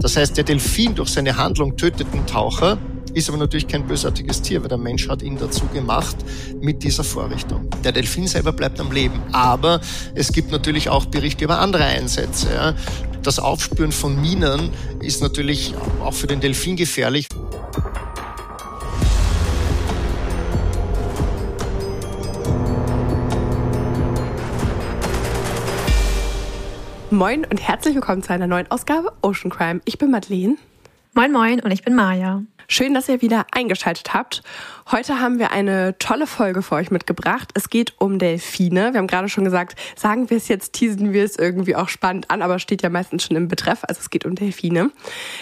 Das heißt, der Delfin durch seine Handlung tötet den Taucher, ist aber natürlich kein bösartiges Tier, weil der Mensch hat ihn dazu gemacht mit dieser Vorrichtung. Der Delfin selber bleibt am Leben, aber es gibt natürlich auch Berichte über andere Einsätze. Das Aufspüren von Minen ist natürlich auch für den Delfin gefährlich. Moin und herzlich willkommen zu einer neuen Ausgabe Ocean Crime. Ich bin Madeleine. Moin, moin und ich bin Maja. Schön, dass ihr wieder eingeschaltet habt. Heute haben wir eine tolle Folge für euch mitgebracht. Es geht um Delfine. Wir haben gerade schon gesagt, sagen wir es jetzt, teasen wir es irgendwie auch spannend an, aber steht ja meistens schon im Betreff. Also es geht um Delfine.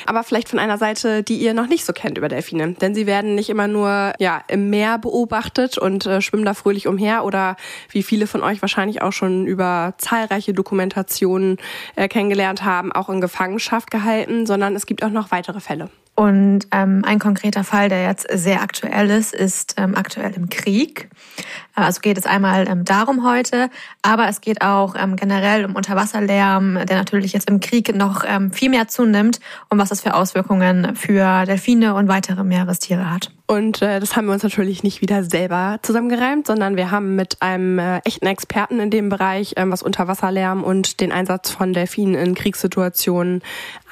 Aber vielleicht von einer Seite, die ihr noch nicht so kennt über Delfine. Denn sie werden nicht immer nur ja, im Meer beobachtet und äh, schwimmen da fröhlich umher oder wie viele von euch wahrscheinlich auch schon über zahlreiche Dokumentationen äh, kennengelernt haben, auch in Gefangenschaft gehalten, sondern es gibt auch noch weitere Fälle. Und ähm, ein konkreter Fall, der jetzt sehr aktuell ist, ist ähm, aktuell im Krieg. Also geht es einmal ähm, darum heute, aber es geht auch ähm, generell um Unterwasserlärm, der natürlich jetzt im Krieg noch ähm, viel mehr zunimmt und was das für Auswirkungen für Delfine und weitere Meerestiere hat. Und äh, das haben wir uns natürlich nicht wieder selber zusammengereimt, sondern wir haben mit einem äh, echten Experten in dem Bereich, ähm, was Unterwasserlärm und den Einsatz von Delfinen in Kriegssituationen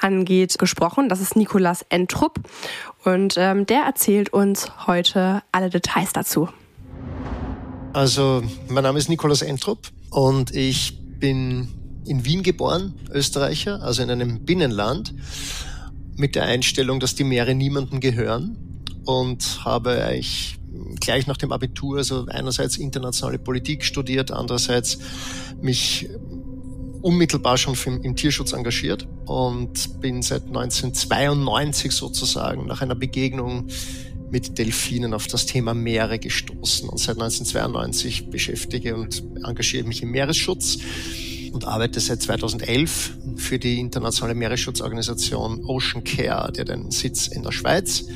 angeht, gesprochen. Das ist Nikolas Entrup und ähm, der erzählt uns heute alle Details dazu. Also, mein Name ist Nikolaus Entrup und ich bin in Wien geboren, Österreicher, also in einem Binnenland, mit der Einstellung, dass die Meere niemandem gehören und habe eigentlich gleich nach dem Abitur, also einerseits internationale Politik studiert, andererseits mich unmittelbar schon im Tierschutz engagiert und bin seit 1992 sozusagen nach einer Begegnung mit Delfinen auf das Thema Meere gestoßen und seit 1992 beschäftige und engagiere mich im Meeresschutz und arbeite seit 2011 für die internationale Meeresschutzorganisation Ocean Care, die hat Sitz in der Schweiz.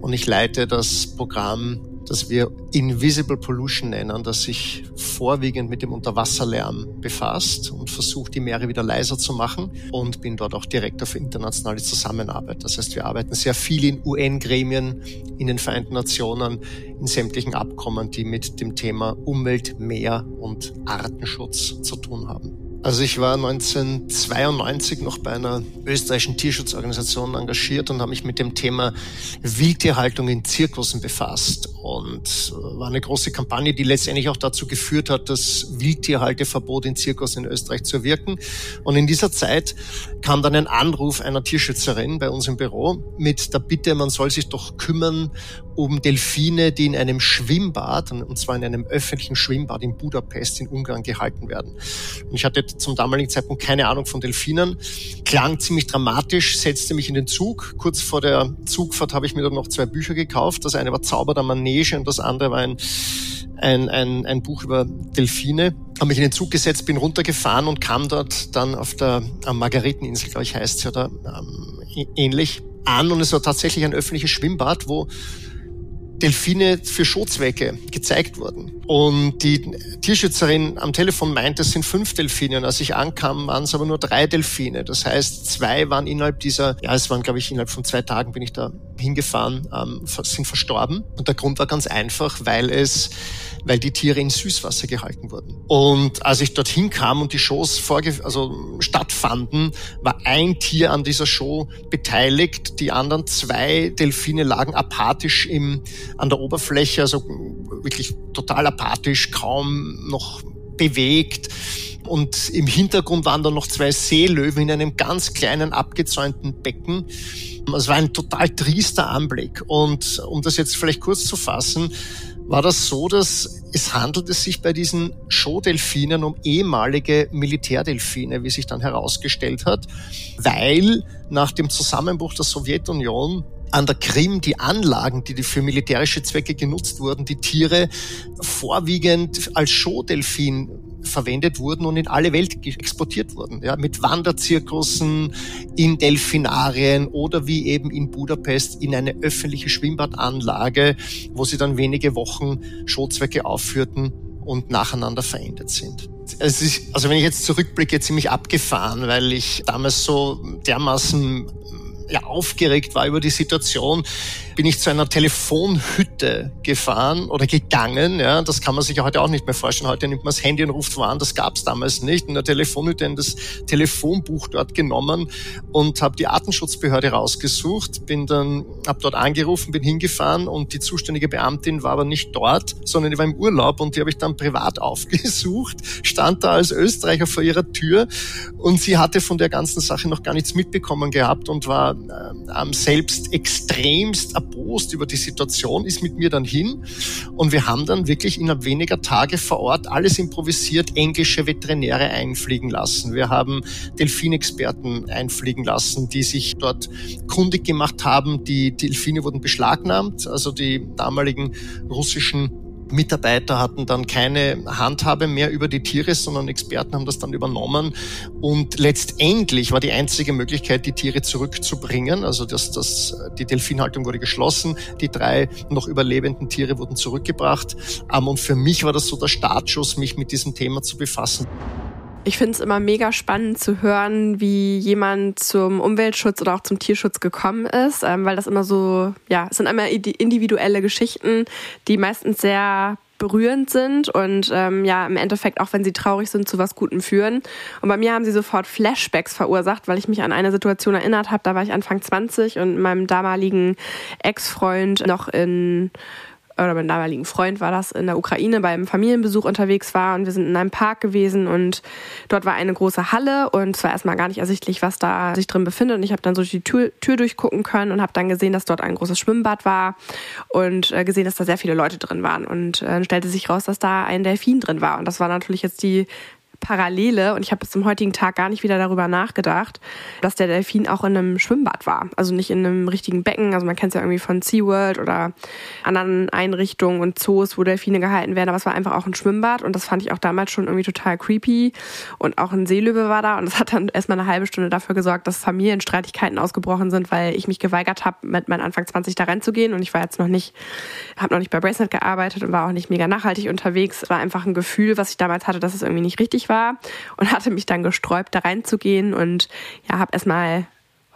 Und ich leite das Programm das wir Invisible Pollution nennen, das sich vorwiegend mit dem Unterwasserlärm befasst und versucht, die Meere wieder leiser zu machen und bin dort auch Direktor für internationale Zusammenarbeit. Das heißt, wir arbeiten sehr viel in UN-Gremien, in den Vereinten Nationen, in sämtlichen Abkommen, die mit dem Thema Umwelt, Meer und Artenschutz zu tun haben. Also ich war 1992 noch bei einer österreichischen Tierschutzorganisation engagiert und habe mich mit dem Thema Wildtierhaltung in Zirkussen befasst. Und war eine große Kampagne, die letztendlich auch dazu geführt hat, das Wildtierhalteverbot in Zirkussen in Österreich zu wirken. Und in dieser Zeit kam dann ein Anruf einer Tierschützerin bei uns im Büro mit der Bitte, man soll sich doch kümmern um Delfine, die in einem Schwimmbad, und zwar in einem öffentlichen Schwimmbad in Budapest in Ungarn gehalten werden. Und ich hatte zum damaligen Zeitpunkt keine Ahnung von Delfinen, klang ziemlich dramatisch, setzte mich in den Zug. Kurz vor der Zugfahrt habe ich mir dann noch zwei Bücher gekauft. Das eine war Zauber der Manege und das andere war ein ein, ein, ein Buch über Delfine. Habe mich in den Zug gesetzt, bin runtergefahren und kam dort dann auf der Margareteninsel, glaube ich, heißt sie oder ähm, ähnlich, an. Und es war tatsächlich ein öffentliches Schwimmbad, wo Delfine für Shotzwecke gezeigt wurden. Und die Tierschützerin am Telefon meinte, es sind fünf Delfine. Und als ich ankam, waren es aber nur drei Delfine. Das heißt, zwei waren innerhalb dieser, ja, es waren, glaube ich, innerhalb von zwei Tagen bin ich da hingefahren, ähm, sind verstorben. Und der Grund war ganz einfach, weil es, weil die Tiere in Süßwasser gehalten wurden. Und als ich dorthin kam und die Shows vorge also stattfanden, war ein Tier an dieser Show beteiligt. Die anderen zwei Delfine lagen apathisch im, an der Oberfläche, also wirklich total apathisch, kaum noch bewegt. Und im Hintergrund waren da noch zwei Seelöwen in einem ganz kleinen abgezäunten Becken. Es war ein total triester Anblick. Und um das jetzt vielleicht kurz zu fassen, war das so, dass es handelte sich bei diesen Showdelfinen um ehemalige Militärdelfine, wie sich dann herausgestellt hat, weil nach dem Zusammenbruch der Sowjetunion an der Krim die Anlagen, die für militärische Zwecke genutzt wurden, die Tiere vorwiegend als Showdelfin verwendet wurden und in alle Welt exportiert wurden, ja, mit Wanderzirkussen, in Delfinarien oder wie eben in Budapest in eine öffentliche Schwimmbadanlage, wo sie dann wenige Wochen Showzwecke aufführten und nacheinander verendet sind. Es ist, also wenn ich jetzt zurückblicke, ziemlich abgefahren, weil ich damals so dermaßen ja, aufgeregt war über die Situation, bin ich zu einer Telefonhütte gefahren oder gegangen. Ja, das kann man sich ja heute auch nicht mehr vorstellen. Heute nimmt man das Handy und ruft wo an. Das gab es damals nicht. In der Telefonhütte in das Telefonbuch dort genommen und habe die Artenschutzbehörde rausgesucht. Bin dann, habe dort angerufen, bin hingefahren und die zuständige Beamtin war aber nicht dort, sondern die war im Urlaub und die habe ich dann privat aufgesucht. Stand da als Österreicher vor ihrer Tür und sie hatte von der ganzen Sache noch gar nichts mitbekommen gehabt und war äh, selbst extremst erbost über die Situation, ist mit mir dann hin und wir haben dann wirklich innerhalb weniger Tage vor Ort alles improvisiert, englische Veterinäre einfliegen lassen. Wir haben Delfinexperten einfliegen lassen, die sich dort kundig gemacht haben. Die Delfine wurden beschlagnahmt, also die damaligen russischen Mitarbeiter hatten dann keine Handhabe mehr über die Tiere, sondern Experten haben das dann übernommen. Und letztendlich war die einzige Möglichkeit, die Tiere zurückzubringen. Also das, das, die Delfinhaltung wurde geschlossen, die drei noch überlebenden Tiere wurden zurückgebracht. Ähm, und für mich war das so der Startschuss, mich mit diesem Thema zu befassen. Ich finde es immer mega spannend zu hören, wie jemand zum Umweltschutz oder auch zum Tierschutz gekommen ist, ähm, weil das immer so, ja, es sind immer individuelle Geschichten, die meistens sehr berührend sind und ähm, ja im Endeffekt auch wenn sie traurig sind zu was Gutem führen. Und bei mir haben sie sofort Flashbacks verursacht, weil ich mich an eine Situation erinnert habe. Da war ich Anfang 20 und meinem damaligen Ex-Freund noch in oder mein damaligen Freund war das, in der Ukraine beim Familienbesuch unterwegs war und wir sind in einem Park gewesen und dort war eine große Halle und es war erstmal gar nicht ersichtlich, was da sich drin befindet. Und ich habe dann so die Tür, Tür durchgucken können und habe dann gesehen, dass dort ein großes Schwimmbad war und äh, gesehen, dass da sehr viele Leute drin waren. Und äh, stellte sich raus, dass da ein Delfin drin war. Und das war natürlich jetzt die Parallele, und ich habe bis zum heutigen Tag gar nicht wieder darüber nachgedacht, dass der Delfin auch in einem Schwimmbad war. Also nicht in einem richtigen Becken. Also man kennt es ja irgendwie von SeaWorld oder anderen Einrichtungen und Zoos, wo Delfine gehalten werden. Aber es war einfach auch ein Schwimmbad und das fand ich auch damals schon irgendwie total creepy. Und auch ein Seelöwe war da und das hat dann erstmal eine halbe Stunde dafür gesorgt, dass Familienstreitigkeiten ausgebrochen sind, weil ich mich geweigert habe, mit meinen Anfang 20 da reinzugehen und ich war jetzt noch nicht, habe noch nicht bei Bracelet gearbeitet und war auch nicht mega nachhaltig unterwegs. Es war einfach ein Gefühl, was ich damals hatte, dass es irgendwie nicht richtig war und hatte mich dann gesträubt, da reinzugehen und ja, habe erstmal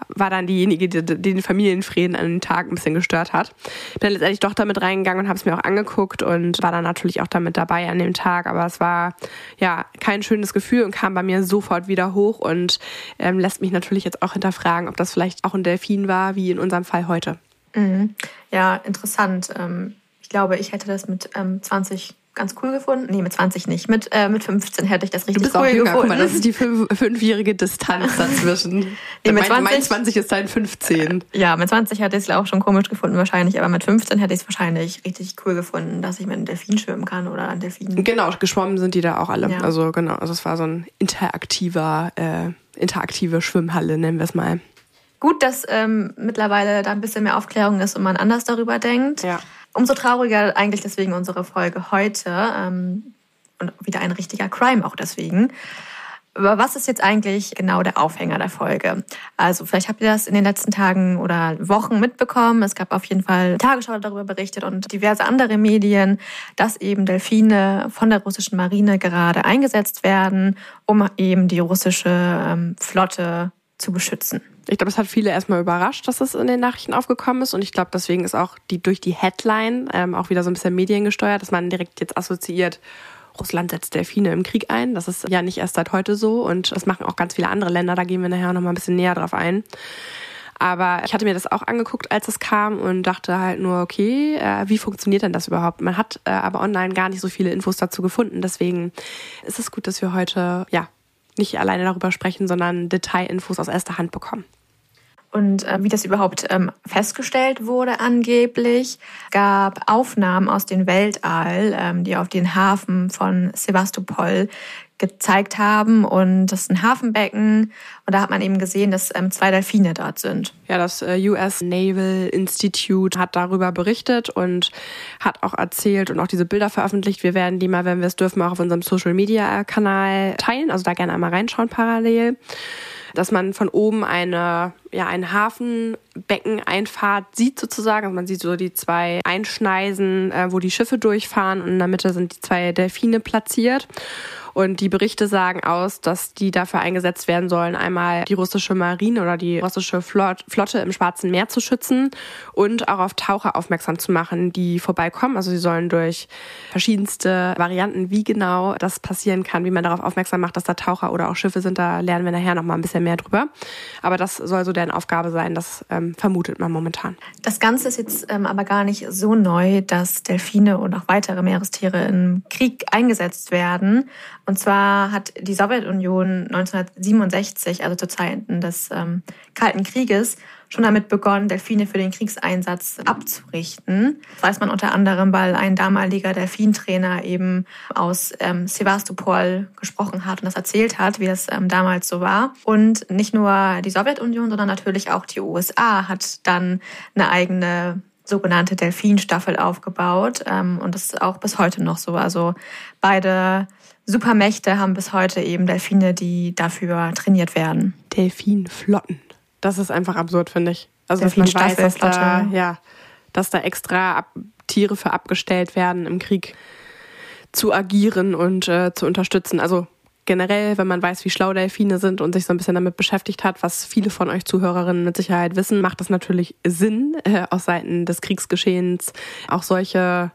war dann diejenige, die, den Familienfrieden an den Tag ein bisschen gestört hat. Bin dann letztendlich doch damit reingegangen und habe es mir auch angeguckt und war dann natürlich auch damit dabei an dem Tag. Aber es war ja kein schönes Gefühl und kam bei mir sofort wieder hoch und ähm, lässt mich natürlich jetzt auch hinterfragen, ob das vielleicht auch ein Delfin war, wie in unserem Fall heute. Mhm. Ja, interessant. Ähm, ich glaube, ich hätte das mit 20 ganz cool gefunden. Nee, mit 20 nicht. Mit, äh, mit 15 hätte ich das richtig cool auch jünger. gefunden. Guck mal, das ist die fünf, fünfjährige Distanz dazwischen. nee, mit 20, mein 20 ist dein 15. Ja, mit 20 hätte ich es auch schon komisch gefunden wahrscheinlich, aber mit 15 hätte ich es wahrscheinlich richtig cool gefunden, dass ich mit einem Delfin schwimmen kann oder ein Delfin. Genau, geschwommen sind die da auch alle. Ja. Also genau, also es war so ein interaktiver, äh, interaktive Schwimmhalle, nennen wir es mal. Gut, dass ähm, mittlerweile da ein bisschen mehr Aufklärung ist und man anders darüber denkt. Ja. Umso trauriger eigentlich deswegen unsere Folge heute. Ähm, und wieder ein richtiger Crime auch deswegen. Aber was ist jetzt eigentlich genau der Aufhänger der Folge? Also vielleicht habt ihr das in den letzten Tagen oder Wochen mitbekommen. Es gab auf jeden Fall Tagesschau darüber berichtet und diverse andere Medien, dass eben Delfine von der russischen Marine gerade eingesetzt werden, um eben die russische ähm, Flotte zu beschützen. Ich glaube, es hat viele erstmal überrascht, dass es in den Nachrichten aufgekommen ist. Und ich glaube, deswegen ist auch die durch die Headline ähm, auch wieder so ein bisschen mediengesteuert, dass man direkt jetzt assoziiert, Russland setzt Delfine im Krieg ein. Das ist ja nicht erst seit heute so. Und das machen auch ganz viele andere Länder. Da gehen wir nachher noch mal ein bisschen näher drauf ein. Aber ich hatte mir das auch angeguckt, als es kam und dachte halt nur, okay, äh, wie funktioniert denn das überhaupt? Man hat äh, aber online gar nicht so viele Infos dazu gefunden. Deswegen ist es gut, dass wir heute ja nicht alleine darüber sprechen, sondern Detailinfos aus erster Hand bekommen. Und äh, wie das überhaupt ähm, festgestellt wurde angeblich, gab Aufnahmen aus dem Weltall, ähm, die auf den Hafen von Sevastopol gezeigt haben. Und das ist ein Hafenbecken. Und da hat man eben gesehen, dass ähm, zwei Delfine dort sind. Ja, das äh, US Naval Institute hat darüber berichtet und hat auch erzählt und auch diese Bilder veröffentlicht. Wir werden die mal, wenn wir es dürfen, auch auf unserem Social Media Kanal teilen. Also da gerne einmal reinschauen parallel dass man von oben eine, ja, ein Hafenbeckeneinfahrt sieht sozusagen. Also man sieht so die zwei Einschneisen, äh, wo die Schiffe durchfahren und in der Mitte sind die zwei Delfine platziert. Und die Berichte sagen aus, dass die dafür eingesetzt werden sollen, einmal die russische Marine oder die russische Flotte im Schwarzen Meer zu schützen und auch auf Taucher aufmerksam zu machen, die vorbeikommen. Also sie sollen durch verschiedenste Varianten, wie genau das passieren kann, wie man darauf aufmerksam macht, dass da Taucher oder auch Schiffe sind, da lernen wir nachher noch mal ein bisschen mehr drüber. Aber das soll so deren Aufgabe sein, das ähm, vermutet man momentan. Das Ganze ist jetzt ähm, aber gar nicht so neu, dass Delfine und auch weitere Meerestiere im Krieg eingesetzt werden. Und zwar hat die Sowjetunion 1967, also zu Zeiten des ähm, Kalten Krieges, schon damit begonnen, Delfine für den Kriegseinsatz abzurichten. Das weiß man unter anderem, weil ein damaliger Delfintrainer eben aus ähm, Sevastopol gesprochen hat und das erzählt hat, wie das ähm, damals so war. Und nicht nur die Sowjetunion, sondern natürlich auch die USA hat dann eine eigene sogenannte Delfinstaffel aufgebaut. Ähm, und das ist auch bis heute noch so. Also beide Supermächte haben bis heute eben Delfine, die dafür trainiert werden. Delfinflotten. Das ist einfach absurd, finde ich. Also, dass man weiß, dass da, ja, dass da extra ab Tiere für abgestellt werden, im Krieg zu agieren und äh, zu unterstützen. Also generell, wenn man weiß, wie schlau Delfine sind und sich so ein bisschen damit beschäftigt hat, was viele von euch Zuhörerinnen mit Sicherheit wissen, macht es natürlich Sinn, äh, aus Seiten des Kriegsgeschehens auch solche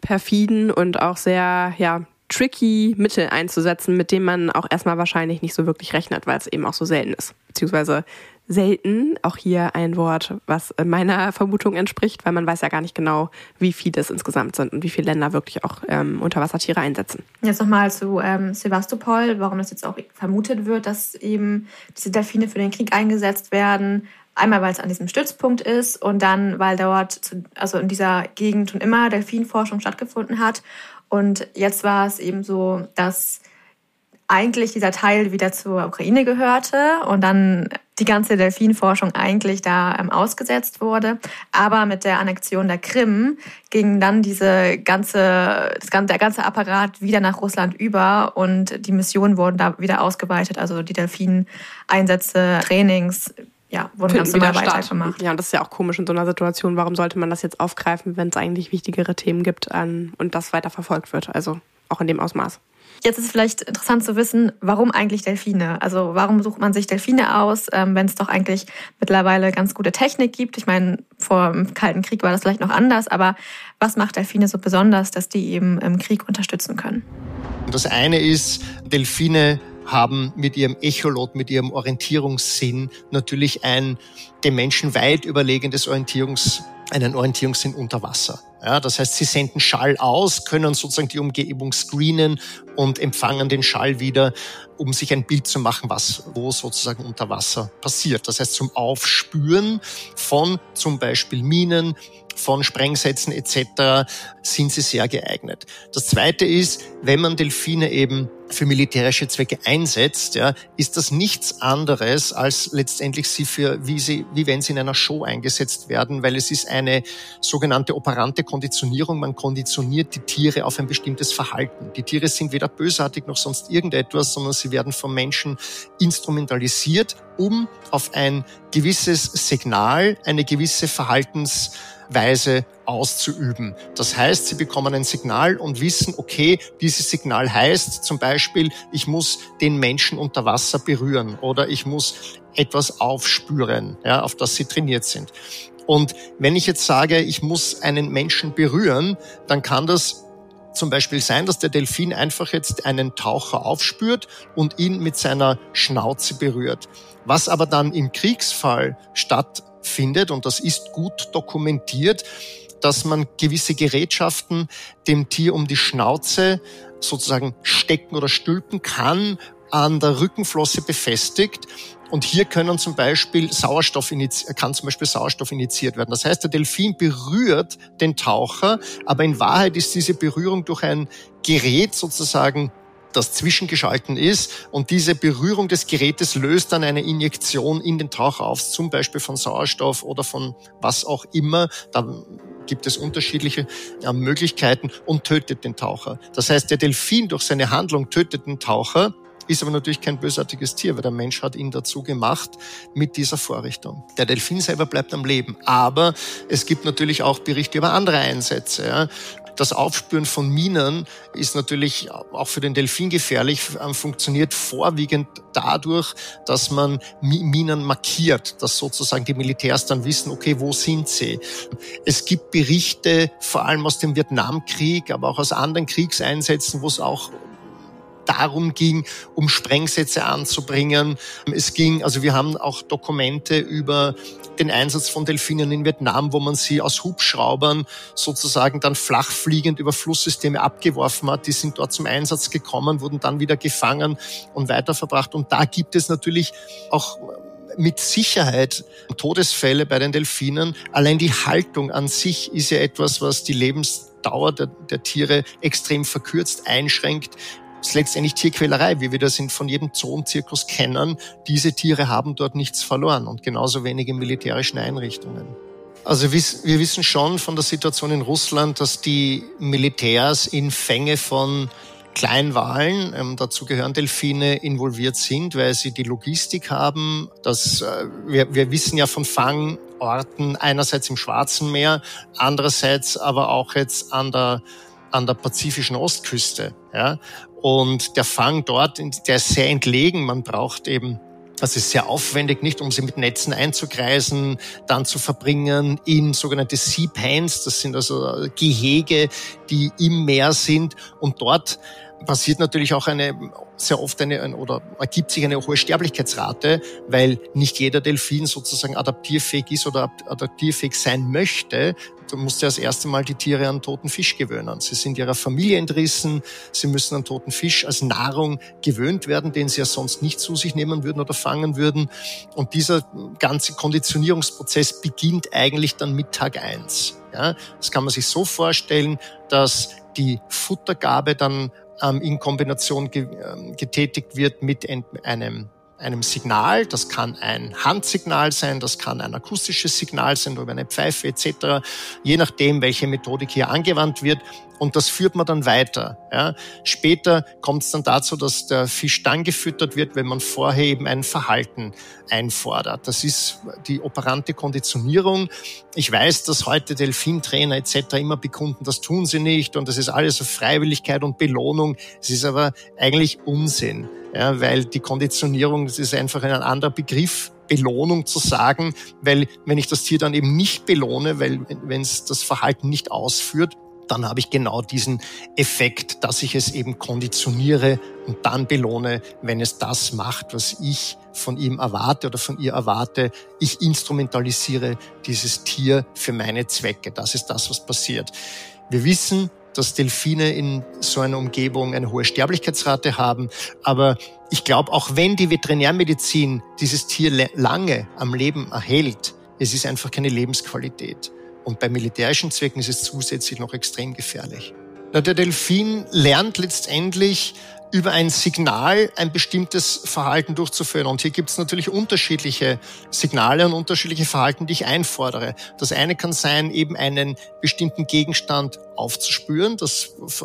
perfiden und auch sehr, ja, tricky Mittel einzusetzen, mit denen man auch erstmal wahrscheinlich nicht so wirklich rechnet, weil es eben auch so selten ist. Beziehungsweise selten. Auch hier ein Wort, was meiner Vermutung entspricht, weil man weiß ja gar nicht genau, wie viele es insgesamt sind und wie viele Länder wirklich auch ähm, Unterwassertiere einsetzen. Jetzt nochmal zu ähm, Sevastopol, warum es jetzt auch vermutet wird, dass eben diese Delfine für den Krieg eingesetzt werden. Einmal, weil es an diesem Stützpunkt ist und dann, weil dort, also in dieser Gegend schon immer Delfinforschung stattgefunden hat. Und jetzt war es eben so, dass eigentlich dieser Teil wieder zur Ukraine gehörte und dann die ganze Delfinforschung eigentlich da ähm, ausgesetzt wurde. Aber mit der Annexion der Krim ging dann diese ganze, das, der ganze Apparat wieder nach Russland über und die Missionen wurden da wieder ausgeweitet. Also die Delfineinsätze, Trainings, ja, wurden ganz normal weitergemacht. Ja, und das ist ja auch komisch in so einer Situation. Warum sollte man das jetzt aufgreifen, wenn es eigentlich wichtigere Themen gibt an, und das weiter verfolgt wird? Also auch in dem Ausmaß. Jetzt ist es vielleicht interessant zu wissen, warum eigentlich Delfine? Also warum sucht man sich Delfine aus, ähm, wenn es doch eigentlich mittlerweile ganz gute Technik gibt? Ich meine, vor dem Kalten Krieg war das vielleicht noch anders, aber was macht Delfine so besonders, dass die eben im Krieg unterstützen können? Das eine ist, Delfine haben mit ihrem Echolot, mit ihrem Orientierungssinn natürlich ein dem Menschen weit überlegendes Orientierungs, einen Orientierungssinn unter Wasser. Ja, das heißt, sie senden Schall aus, können sozusagen die Umgebung screenen und empfangen den Schall wieder, um sich ein Bild zu machen, was wo sozusagen unter Wasser passiert. Das heißt, zum Aufspüren von zum Beispiel Minen, von Sprengsätzen etc. sind sie sehr geeignet. Das Zweite ist, wenn man Delfine eben für militärische Zwecke einsetzt, ja, ist das nichts anderes als letztendlich sie für, wie sie, wie wenn sie in einer Show eingesetzt werden, weil es ist eine sogenannte operante Konditionierung. Man konditioniert die Tiere auf ein bestimmtes Verhalten. Die Tiere sind weder bösartig noch sonst irgendetwas, sondern sie werden vom Menschen instrumentalisiert, um auf ein gewisses Signal, eine gewisse Verhaltens Weise auszuüben. Das heißt, sie bekommen ein Signal und wissen, okay, dieses Signal heißt zum Beispiel, ich muss den Menschen unter Wasser berühren oder ich muss etwas aufspüren, ja, auf das sie trainiert sind. Und wenn ich jetzt sage, ich muss einen Menschen berühren, dann kann das zum Beispiel sein, dass der Delfin einfach jetzt einen Taucher aufspürt und ihn mit seiner Schnauze berührt. Was aber dann im Kriegsfall statt findet, und das ist gut dokumentiert, dass man gewisse Gerätschaften dem Tier um die Schnauze sozusagen stecken oder stülpen kann, an der Rückenflosse befestigt. Und hier können zum Beispiel Sauerstoff kann zum Beispiel Sauerstoff initiiert werden. Das heißt, der Delfin berührt den Taucher, aber in Wahrheit ist diese Berührung durch ein Gerät sozusagen das zwischengeschalten ist. Und diese Berührung des Gerätes löst dann eine Injektion in den Taucher auf, zum Beispiel von Sauerstoff oder von was auch immer. Da gibt es unterschiedliche äh, Möglichkeiten und tötet den Taucher. Das heißt, der Delfin durch seine Handlung tötet den Taucher, ist aber natürlich kein bösartiges Tier, weil der Mensch hat ihn dazu gemacht mit dieser Vorrichtung. Der Delfin selber bleibt am Leben, aber es gibt natürlich auch Berichte über andere Einsätze. Ja. Das Aufspüren von Minen ist natürlich auch für den Delfin gefährlich, ähm, funktioniert vorwiegend dadurch, dass man Minen markiert, dass sozusagen die Militärs dann wissen, okay, wo sind sie? Es gibt Berichte, vor allem aus dem Vietnamkrieg, aber auch aus anderen Kriegseinsätzen, wo es auch darum ging, um Sprengsätze anzubringen. Es ging, also wir haben auch Dokumente über den Einsatz von Delfinen in Vietnam, wo man sie aus Hubschraubern sozusagen dann flachfliegend über Flusssysteme abgeworfen hat. Die sind dort zum Einsatz gekommen, wurden dann wieder gefangen und weiterverbracht. Und da gibt es natürlich auch mit Sicherheit Todesfälle bei den Delfinen. Allein die Haltung an sich ist ja etwas, was die Lebensdauer der, der Tiere extrem verkürzt, einschränkt ist letztendlich Tierquälerei, wie wir das von jedem Zoo und Zirkus kennen. Diese Tiere haben dort nichts verloren und genauso wenig in militärischen Einrichtungen. Also wir wissen schon von der Situation in Russland, dass die Militärs in Fänge von Kleinwahlen, ähm, dazu gehören Delfine, involviert sind, weil sie die Logistik haben. Das, äh, wir, wir wissen ja von Fangorten einerseits im Schwarzen Meer, andererseits aber auch jetzt an der an der pazifischen Ostküste. Ja? Und der Fang dort, der ist sehr entlegen. Man braucht eben das ist sehr aufwendig, nicht um sie mit Netzen einzukreisen, dann zu verbringen in sogenannte Sea Pans. Das sind also Gehege, die im Meer sind. Und dort passiert natürlich auch eine sehr oft eine oder ergibt sich eine hohe Sterblichkeitsrate, weil nicht jeder Delfin sozusagen adaptierfähig ist oder adaptierfähig sein möchte. Du musst ja das erste Mal die Tiere an toten Fisch gewöhnen. Sie sind ihrer Familie entrissen, sie müssen an toten Fisch als Nahrung gewöhnt werden, den sie ja sonst nicht zu sich nehmen würden oder fangen würden. Und dieser ganze Konditionierungsprozess beginnt eigentlich dann mit Tag eins. Ja, das kann man sich so vorstellen, dass die Futtergabe dann ähm, in Kombination ge ähm, getätigt wird mit einem einem Signal, das kann ein Handsignal sein, das kann ein akustisches Signal sein über eine Pfeife etc., je nachdem, welche Methodik hier angewandt wird. Und das führt man dann weiter. Ja. Später kommt es dann dazu, dass der Fisch dann gefüttert wird, wenn man vorher eben ein Verhalten einfordert. Das ist die operante Konditionierung. Ich weiß, dass heute Delfintrainer etc. immer bekunden, das tun sie nicht und das ist alles auf Freiwilligkeit und Belohnung. Es ist aber eigentlich Unsinn, ja, weil die Konditionierung, das ist einfach ein anderer Begriff, Belohnung zu sagen, weil wenn ich das Tier dann eben nicht belohne, weil wenn es das Verhalten nicht ausführt, dann habe ich genau diesen Effekt, dass ich es eben konditioniere und dann belohne, wenn es das macht, was ich von ihm erwarte oder von ihr erwarte. Ich instrumentalisiere dieses Tier für meine Zwecke. Das ist das, was passiert. Wir wissen, dass Delfine in so einer Umgebung eine hohe Sterblichkeitsrate haben. Aber ich glaube, auch wenn die Veterinärmedizin dieses Tier lange am Leben erhält, es ist einfach keine Lebensqualität. Und bei militärischen Zwecken ist es zusätzlich noch extrem gefährlich. Na, der Delfin lernt letztendlich über ein Signal ein bestimmtes Verhalten durchzuführen. Und hier gibt es natürlich unterschiedliche Signale und unterschiedliche Verhalten, die ich einfordere. Das eine kann sein, eben einen bestimmten Gegenstand aufzuspüren. Das äh,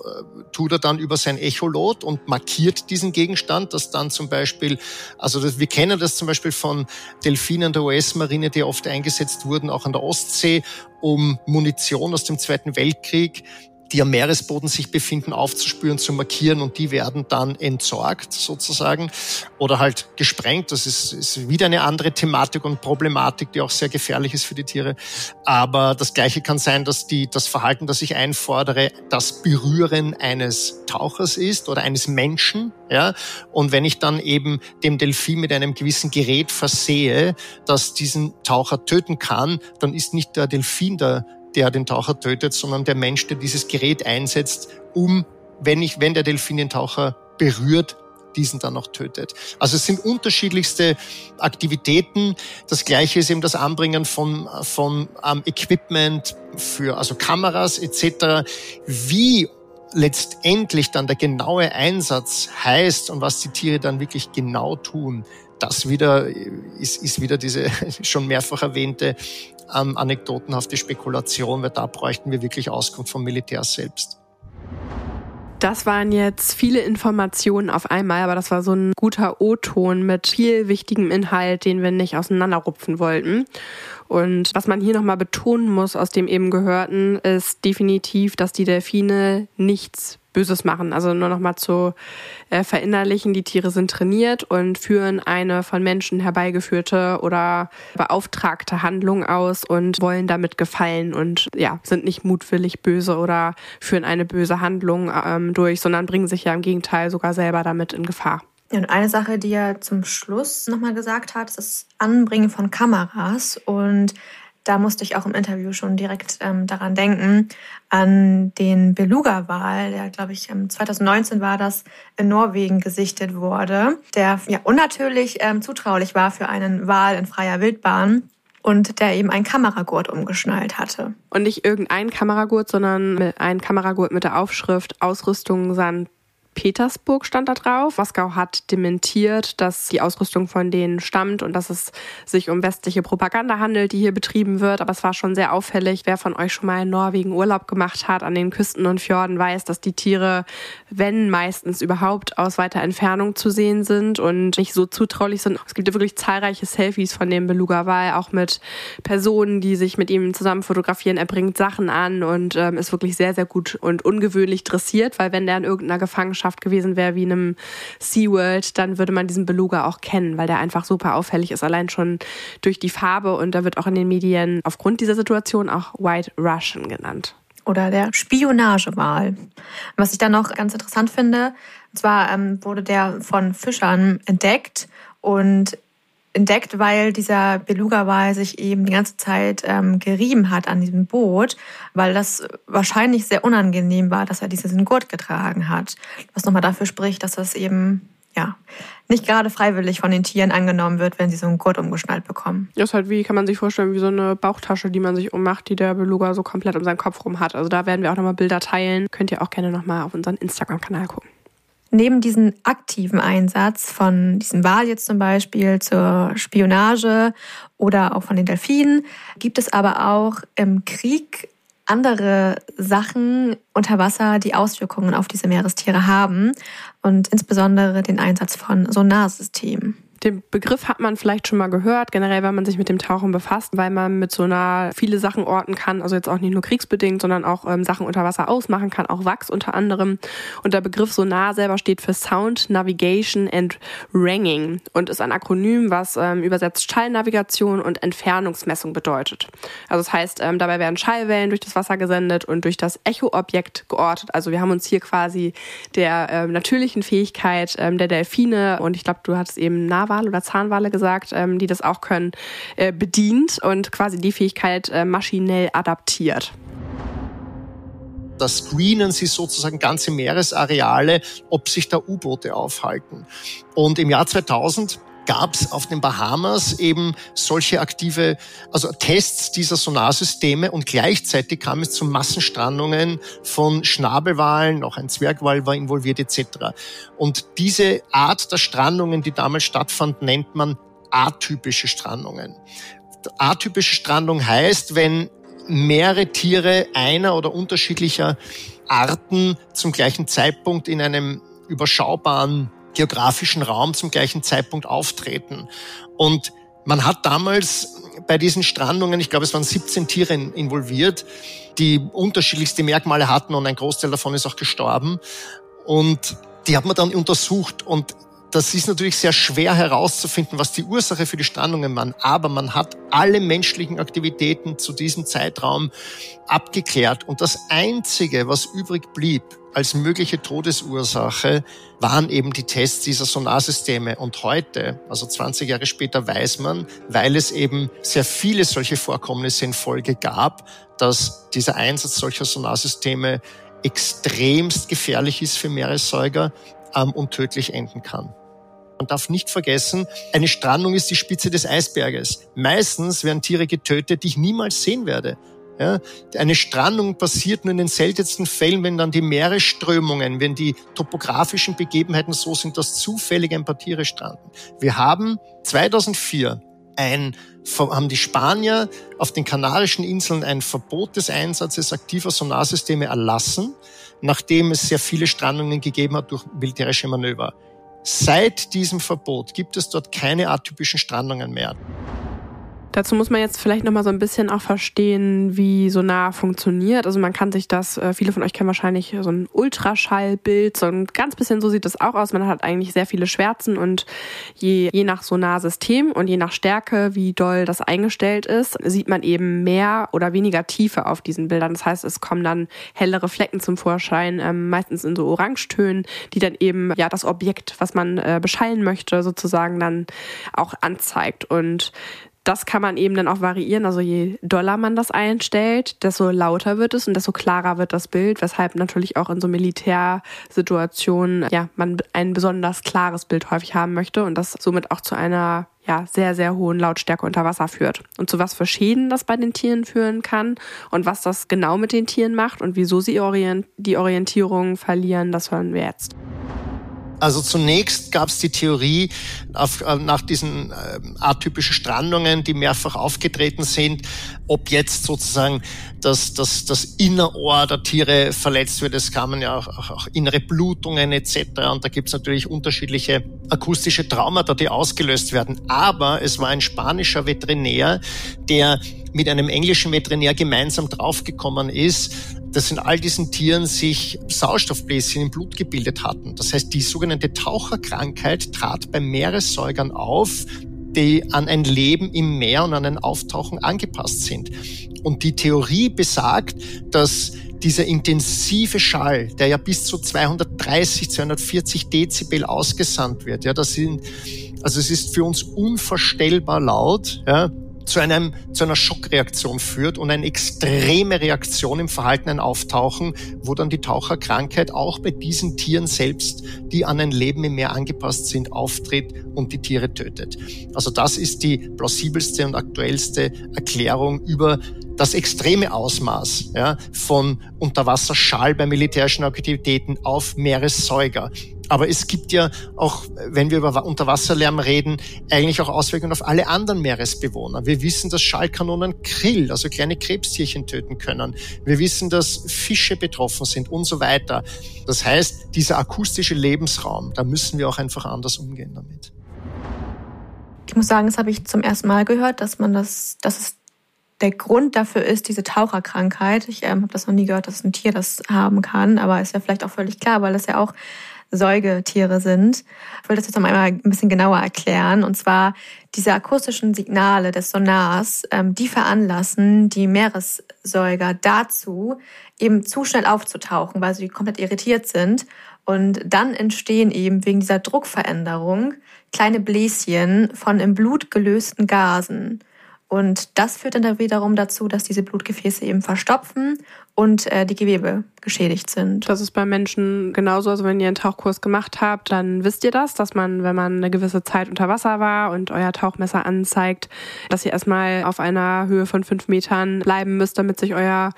tut er dann über sein Echolot und markiert diesen Gegenstand, das dann zum Beispiel, also wir kennen das zum Beispiel von Delfinen der US-Marine, die oft eingesetzt wurden, auch an der Ostsee, um Munition aus dem Zweiten Weltkrieg die am Meeresboden sich befinden, aufzuspüren, zu markieren und die werden dann entsorgt sozusagen oder halt gesprengt. Das ist, ist wieder eine andere Thematik und Problematik, die auch sehr gefährlich ist für die Tiere. Aber das Gleiche kann sein, dass die, das Verhalten, das ich einfordere, das Berühren eines Tauchers ist oder eines Menschen. Ja? Und wenn ich dann eben dem Delfin mit einem gewissen Gerät versehe, das diesen Taucher töten kann, dann ist nicht der Delfin der der den Taucher tötet, sondern der Mensch, der dieses Gerät einsetzt, um, wenn ich, wenn der Delfin den Taucher berührt, diesen dann noch tötet. Also es sind unterschiedlichste Aktivitäten. Das gleiche ist eben das Anbringen von, von ähm, Equipment für, also Kameras etc. Wie letztendlich dann der genaue Einsatz heißt und was die Tiere dann wirklich genau tun, das wieder ist, ist wieder diese schon mehrfach erwähnte ähm, anekdotenhafte Spekulation, weil da bräuchten wir wirklich Auskunft vom Militär selbst. Das waren jetzt viele Informationen auf einmal, aber das war so ein guter O-Ton mit viel wichtigem Inhalt, den wir nicht auseinanderrupfen wollten. Und was man hier nochmal betonen muss aus dem eben Gehörten, ist definitiv, dass die Delfine nichts Böses machen. Also nur nochmal zu äh, verinnerlichen, die Tiere sind trainiert und führen eine von Menschen herbeigeführte oder beauftragte Handlung aus und wollen damit gefallen und ja, sind nicht mutwillig böse oder führen eine böse Handlung ähm, durch, sondern bringen sich ja im Gegenteil sogar selber damit in Gefahr. Und eine Sache, die er zum Schluss nochmal gesagt hat, ist das Anbringen von Kameras. Und da musste ich auch im Interview schon direkt ähm, daran denken, an den Beluga-Wal, der, glaube ich, 2019 war das, in Norwegen gesichtet wurde, der ja unnatürlich ähm, zutraulich war für einen Wal in freier Wildbahn und der eben einen Kameragurt umgeschnallt hatte. Und nicht irgendein Kameragurt, sondern ein Kameragurt mit der Aufschrift Ausrüstung Sand Petersburg stand da drauf. Moskau hat dementiert, dass die Ausrüstung von denen stammt und dass es sich um westliche Propaganda handelt, die hier betrieben wird. Aber es war schon sehr auffällig. Wer von euch schon mal in Norwegen Urlaub gemacht hat, an den Küsten und Fjorden, weiß, dass die Tiere, wenn meistens überhaupt, aus weiter Entfernung zu sehen sind und nicht so zutraulich sind. Es gibt wirklich zahlreiche Selfies von dem Beluga-Wal, auch mit Personen, die sich mit ihm zusammen fotografieren. Er bringt Sachen an und ähm, ist wirklich sehr, sehr gut und ungewöhnlich dressiert, weil wenn der in irgendeiner Gefangenschaft Landschaft gewesen wäre wie in einem SeaWorld, dann würde man diesen Beluga auch kennen, weil der einfach super auffällig ist, allein schon durch die Farbe und da wird auch in den Medien aufgrund dieser Situation auch White Russian genannt. Oder der Spionagewal. Was ich dann noch ganz interessant finde, und zwar ähm, wurde der von Fischern entdeckt und entdeckt, weil dieser Beluga-Wal sich eben die ganze Zeit ähm, gerieben hat an diesem Boot, weil das wahrscheinlich sehr unangenehm war, dass er diesen Gurt getragen hat. Was nochmal dafür spricht, dass das eben ja nicht gerade freiwillig von den Tieren angenommen wird, wenn sie so einen Gurt umgeschnallt bekommen. Das ist halt wie, kann man sich vorstellen, wie so eine Bauchtasche, die man sich ummacht, die der Beluga so komplett um seinen Kopf rum hat. Also da werden wir auch nochmal Bilder teilen. Könnt ihr auch gerne nochmal auf unseren Instagram-Kanal gucken. Neben diesem aktiven Einsatz von diesem Wal jetzt zum Beispiel zur Spionage oder auch von den Delfinen, gibt es aber auch im Krieg andere Sachen unter Wasser, die Auswirkungen auf diese Meerestiere haben und insbesondere den Einsatz von Sonarsystemen. Den Begriff hat man vielleicht schon mal gehört, generell, wenn man sich mit dem Tauchen befasst, weil man mit so einer viele Sachen orten kann, also jetzt auch nicht nur kriegsbedingt, sondern auch ähm, Sachen unter Wasser ausmachen kann, auch Wachs unter anderem. Und der Begriff Sonar selber steht für Sound, Navigation and Ranging und ist ein Akronym, was ähm, übersetzt Schallnavigation und Entfernungsmessung bedeutet. Also das heißt, ähm, dabei werden Schallwellen durch das Wasser gesendet und durch das Echoobjekt geortet. Also wir haben uns hier quasi der ähm, natürlichen Fähigkeit ähm, der Delfine und ich glaube, du hattest eben Nava Zahnwale oder Zahnwale gesagt, ähm, die das auch können, äh, bedient und quasi die Fähigkeit äh, maschinell adaptiert. Da screenen sie sozusagen ganze Meeresareale, ob sich da U-Boote aufhalten. Und im Jahr 2000 gab es auf den Bahamas eben solche aktive, also Tests dieser Sonarsysteme und gleichzeitig kam es zu Massenstrandungen von Schnabelwalen, auch ein Zwergwal war involviert etc. Und diese Art der Strandungen, die damals stattfanden, nennt man atypische Strandungen. Atypische Strandung heißt, wenn mehrere Tiere einer oder unterschiedlicher Arten zum gleichen Zeitpunkt in einem überschaubaren geografischen Raum zum gleichen Zeitpunkt auftreten. Und man hat damals bei diesen Strandungen, ich glaube, es waren 17 Tiere involviert, die unterschiedlichste Merkmale hatten und ein Großteil davon ist auch gestorben. Und die hat man dann untersucht und das ist natürlich sehr schwer herauszufinden, was die Ursache für die Strandungen waren. Aber man hat alle menschlichen Aktivitäten zu diesem Zeitraum abgeklärt. Und das Einzige, was übrig blieb, als mögliche Todesursache waren eben die Tests dieser Sonarsysteme. Und heute, also 20 Jahre später, weiß man, weil es eben sehr viele solche Vorkommnisse in Folge gab, dass dieser Einsatz solcher Sonarsysteme extremst gefährlich ist für Meeressäuger ähm, und tödlich enden kann. Man darf nicht vergessen, eine Strandung ist die Spitze des Eisberges. Meistens werden Tiere getötet, die ich niemals sehen werde. Ja, eine Strandung passiert nur in den seltensten Fällen, wenn dann die Meeresströmungen, wenn die topografischen Begebenheiten so sind, dass zufällig ein paar Tiere stranden. Wir haben 2004 ein, haben die Spanier auf den Kanarischen Inseln ein Verbot des Einsatzes aktiver Sonarsysteme erlassen, nachdem es sehr viele Strandungen gegeben hat durch militärische Manöver. Seit diesem Verbot gibt es dort keine atypischen Strandungen mehr. Dazu muss man jetzt vielleicht noch mal so ein bisschen auch verstehen, wie Sonar funktioniert. Also man kann sich das, äh, viele von euch kennen wahrscheinlich so ein Ultraschallbild, so ein ganz bisschen so sieht das auch aus. Man hat eigentlich sehr viele Schwärzen und je, je nach Sonarsystem und je nach Stärke, wie doll das eingestellt ist, sieht man eben mehr oder weniger Tiefe auf diesen Bildern. Das heißt, es kommen dann hellere Flecken zum Vorschein, ähm, meistens in so Orangetönen, die dann eben ja das Objekt, was man äh, beschallen möchte, sozusagen dann auch anzeigt. Und das kann man eben dann auch variieren. Also je doller man das einstellt, desto lauter wird es und desto klarer wird das Bild, weshalb natürlich auch in so Militärsituationen ja man ein besonders klares Bild häufig haben möchte und das somit auch zu einer ja, sehr, sehr hohen Lautstärke unter Wasser führt. Und zu was für Schäden das bei den Tieren führen kann und was das genau mit den Tieren macht und wieso sie die Orientierung verlieren, das hören wir jetzt. Also zunächst gab es die Theorie auf, äh, nach diesen äh, atypischen Strandungen, die mehrfach aufgetreten sind, ob jetzt sozusagen das, das, das Innerohr der Tiere verletzt wird. Es kamen ja auch, auch, auch innere Blutungen etc. Und da gibt es natürlich unterschiedliche akustische Traumata, die ausgelöst werden. Aber es war ein spanischer Veterinär, der mit einem englischen Veterinär gemeinsam draufgekommen ist, dass in all diesen Tieren sich Sauerstoffbläschen im Blut gebildet hatten. Das heißt, die sogenannte Taucherkrankheit trat bei Meeressäugern auf, die an ein Leben im Meer und an ein Auftauchen angepasst sind. Und die Theorie besagt, dass dieser intensive Schall, der ja bis zu 230, 240 Dezibel ausgesandt wird, ja, das sind, also es ist für uns unvorstellbar laut, ja, zu, einem, zu einer Schockreaktion führt und eine extreme Reaktion im Verhalten ein Auftauchen, wo dann die Taucherkrankheit auch bei diesen Tieren selbst, die an ein Leben im Meer angepasst sind, auftritt und die Tiere tötet. Also das ist die plausibelste und aktuellste Erklärung über das extreme Ausmaß ja, von Unterwasserschall bei militärischen Aktivitäten auf Meeressäuger. Aber es gibt ja auch, wenn wir über Unterwasserlärm reden, eigentlich auch Auswirkungen auf alle anderen Meeresbewohner. Wir wissen, dass Schallkanonen Krill, also kleine Krebstierchen töten können. Wir wissen, dass Fische betroffen sind und so weiter. Das heißt, dieser akustische Lebensraum, da müssen wir auch einfach anders umgehen damit. Ich muss sagen, das habe ich zum ersten Mal gehört, dass man das, dass es der Grund dafür ist diese Taucherkrankheit. Ich ähm, habe das noch nie gehört, dass ein Tier das haben kann, aber ist ja vielleicht auch völlig klar, weil das ja auch Säugetiere sind. Ich will das jetzt noch einmal ein bisschen genauer erklären. Und zwar diese akustischen Signale des Sonars, ähm, die veranlassen die Meeressäuger dazu, eben zu schnell aufzutauchen, weil sie komplett irritiert sind. Und dann entstehen eben wegen dieser Druckveränderung kleine Bläschen von im Blut gelösten Gasen. Und das führt dann wiederum dazu, dass diese Blutgefäße eben verstopfen und äh, die Gewebe geschädigt sind. Das ist bei Menschen genauso. Also wenn ihr einen Tauchkurs gemacht habt, dann wisst ihr das, dass man, wenn man eine gewisse Zeit unter Wasser war und euer Tauchmesser anzeigt, dass ihr erstmal auf einer Höhe von fünf Metern bleiben müsst, damit sich euer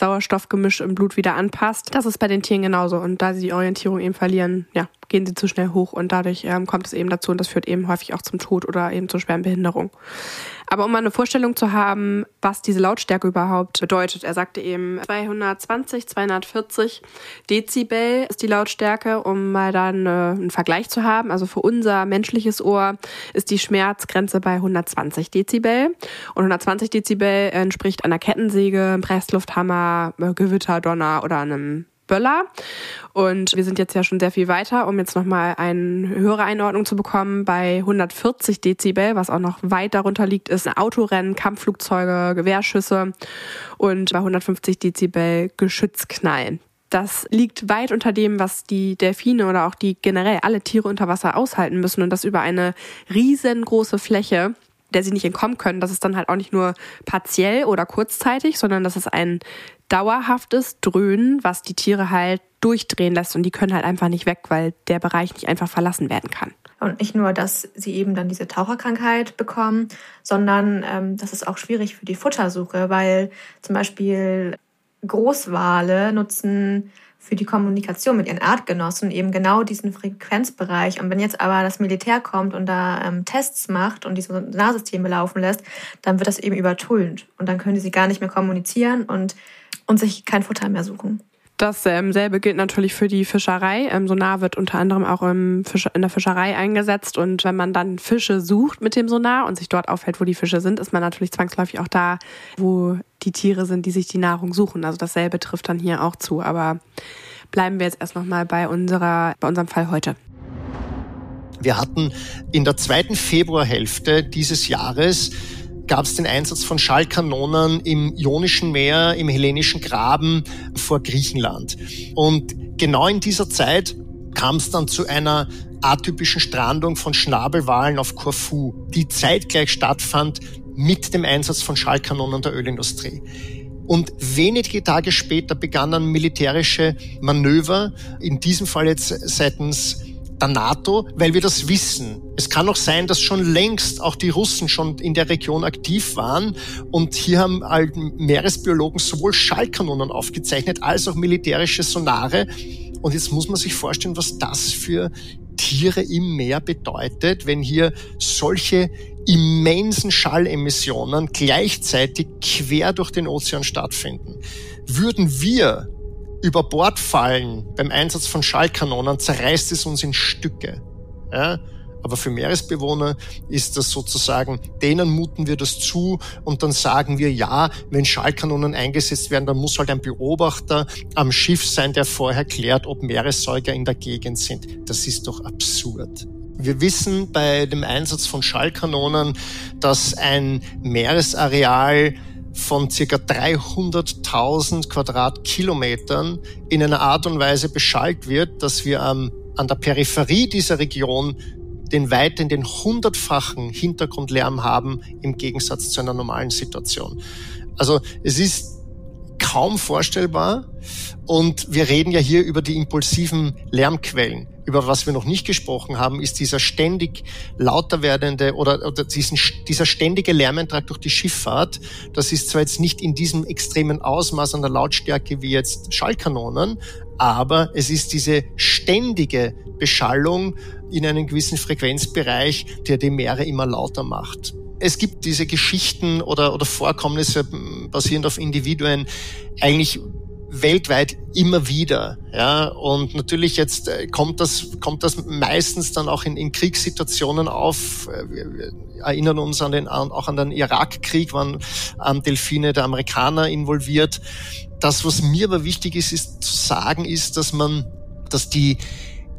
Sauerstoffgemisch im Blut wieder anpasst. Das ist bei den Tieren genauso. Und da sie die Orientierung eben verlieren, ja, gehen sie zu schnell hoch und dadurch ähm, kommt es eben dazu und das führt eben häufig auch zum Tod oder eben zur schweren Behinderung. Aber um mal eine Vorstellung zu haben, was diese Lautstärke überhaupt bedeutet, er sagte eben 220, 240 Dezibel ist die Lautstärke, um mal dann äh, einen Vergleich zu haben. Also für unser menschliches Ohr ist die Schmerzgrenze bei 120 Dezibel. Und 120 Dezibel entspricht einer Kettensäge, Presslufthammer, äh, Gewitterdonner oder einem Böller. Und wir sind jetzt ja schon sehr viel weiter, um jetzt nochmal eine höhere Einordnung zu bekommen. Bei 140 Dezibel, was auch noch weit darunter liegt, ist Autorennen, Kampfflugzeuge, Gewehrschüsse und bei 150 Dezibel Geschützknallen. Das liegt weit unter dem, was die Delfine oder auch die generell alle Tiere unter Wasser aushalten müssen und das über eine riesengroße Fläche der sie nicht entkommen können. Das ist dann halt auch nicht nur partiell oder kurzzeitig, sondern das ist ein dauerhaftes Dröhnen, was die Tiere halt durchdrehen lässt und die können halt einfach nicht weg, weil der Bereich nicht einfach verlassen werden kann. Und nicht nur, dass sie eben dann diese Taucherkrankheit bekommen, sondern ähm, das ist auch schwierig für die Futtersuche, weil zum Beispiel Großwale nutzen für die Kommunikation mit ihren Artgenossen eben genau diesen Frequenzbereich. Und wenn jetzt aber das Militär kommt und da ähm, Tests macht und diese Sonarsysteme laufen lässt, dann wird das eben übertönt. Und dann können sie gar nicht mehr kommunizieren und, und sich kein Futter mehr suchen. Dasselbe gilt natürlich für die Fischerei. Ähm, Sonar wird unter anderem auch in der Fischerei eingesetzt. Und wenn man dann Fische sucht mit dem Sonar und sich dort aufhält, wo die Fische sind, ist man natürlich zwangsläufig auch da, wo die Tiere sind, die sich die Nahrung suchen. Also dasselbe trifft dann hier auch zu. Aber bleiben wir jetzt erst nochmal bei unserer, bei unserem Fall heute. Wir hatten in der zweiten Februarhälfte dieses Jahres gab es den Einsatz von Schallkanonen im Ionischen Meer, im Hellenischen Graben vor Griechenland. Und genau in dieser Zeit kam es dann zu einer atypischen Strandung von Schnabelwalen auf Korfu, die zeitgleich stattfand mit dem Einsatz von Schallkanonen der Ölindustrie. Und wenige Tage später begannen militärische Manöver, in diesem Fall jetzt seitens der NATO, weil wir das wissen. Es kann auch sein, dass schon längst auch die Russen schon in der Region aktiv waren und hier haben halt Meeresbiologen sowohl Schallkanonen aufgezeichnet als auch militärische Sonare. Und jetzt muss man sich vorstellen, was das für Tiere im Meer bedeutet, wenn hier solche immensen Schallemissionen gleichzeitig quer durch den Ozean stattfinden. Würden wir über Bord fallen beim Einsatz von Schallkanonen, zerreißt es uns in Stücke. Ja? Aber für Meeresbewohner ist das sozusagen, denen muten wir das zu und dann sagen wir, ja, wenn Schallkanonen eingesetzt werden, dann muss halt ein Beobachter am Schiff sein, der vorher klärt, ob Meeressäuger in der Gegend sind. Das ist doch absurd. Wir wissen bei dem Einsatz von Schallkanonen, dass ein Meeresareal von circa 300.000 Quadratkilometern in einer Art und Weise beschallt wird, dass wir ähm, an der Peripherie dieser Region den weiten, den hundertfachen Hintergrundlärm haben im Gegensatz zu einer normalen Situation. Also es ist kaum vorstellbar und wir reden ja hier über die impulsiven Lärmquellen. Über was wir noch nicht gesprochen haben, ist dieser ständig lauter werdende oder, oder diesen, dieser ständige Lärmentrag durch die Schifffahrt. Das ist zwar jetzt nicht in diesem extremen Ausmaß an der Lautstärke wie jetzt Schallkanonen, aber es ist diese ständige Beschallung in einem gewissen Frequenzbereich, der die Meere immer lauter macht. Es gibt diese Geschichten oder, oder Vorkommnisse basierend auf Individuen eigentlich weltweit immer wieder. Ja, und natürlich jetzt äh, kommt das, kommt das meistens dann auch in, in Kriegssituationen auf. Äh, wir erinnern uns an den, auch an den Irakkrieg, waren ähm, Delfine der Amerikaner involviert. Das, was mir aber wichtig ist, ist zu sagen, ist, dass man, dass die,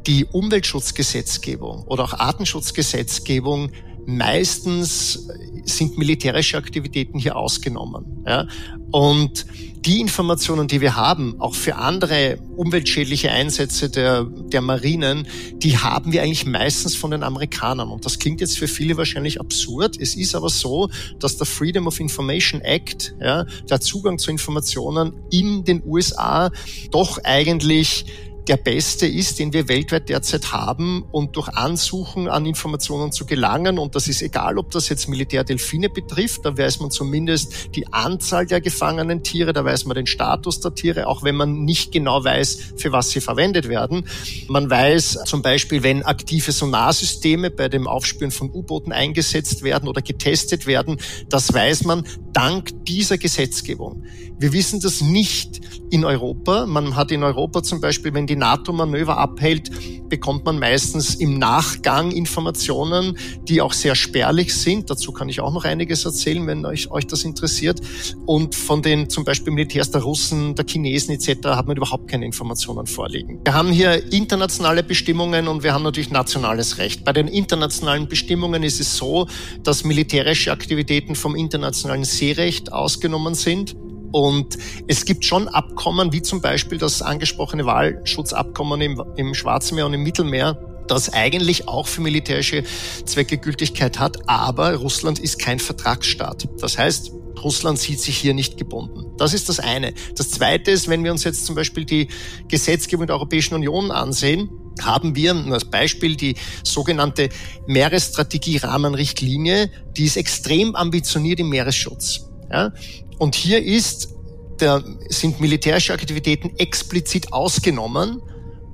die Umweltschutzgesetzgebung oder auch Artenschutzgesetzgebung meistens sind militärische Aktivitäten hier ausgenommen. Ja? Und die Informationen, die wir haben, auch für andere umweltschädliche Einsätze der, der Marinen, die haben wir eigentlich meistens von den Amerikanern. Und das klingt jetzt für viele wahrscheinlich absurd. Es ist aber so, dass der Freedom of Information Act, ja, der Zugang zu Informationen in den USA doch eigentlich der beste ist, den wir weltweit derzeit haben und durch Ansuchen an Informationen zu gelangen. Und das ist egal, ob das jetzt Militärdelfine betrifft, da weiß man zumindest die Anzahl der gefangenen Tiere, da weiß man den Status der Tiere, auch wenn man nicht genau weiß, für was sie verwendet werden. Man weiß zum Beispiel, wenn aktive Sonarsysteme bei dem Aufspüren von U-Booten eingesetzt werden oder getestet werden, das weiß man dank dieser Gesetzgebung. Wir wissen das nicht in Europa. Man hat in Europa zum Beispiel, wenn die NATO-Manöver abhält, bekommt man meistens im Nachgang Informationen, die auch sehr spärlich sind. Dazu kann ich auch noch einiges erzählen, wenn euch, euch das interessiert. Und von den zum Beispiel Militärs der Russen, der Chinesen etc. hat man überhaupt keine Informationen vorliegen. Wir haben hier internationale Bestimmungen und wir haben natürlich nationales Recht. Bei den internationalen Bestimmungen ist es so, dass militärische Aktivitäten vom internationalen Seerecht ausgenommen sind. Und es gibt schon Abkommen, wie zum Beispiel das angesprochene Wahlschutzabkommen im, im Schwarzen Meer und im Mittelmeer, das eigentlich auch für militärische Zwecke Gültigkeit hat, aber Russland ist kein Vertragsstaat. Das heißt, Russland sieht sich hier nicht gebunden. Das ist das eine. Das zweite ist, wenn wir uns jetzt zum Beispiel die Gesetzgebung der Europäischen Union ansehen, haben wir als Beispiel die sogenannte Meeresstrategie-Rahmenrichtlinie, die ist extrem ambitioniert im Meeresschutz. Ja? Und hier ist der, sind militärische Aktivitäten explizit ausgenommen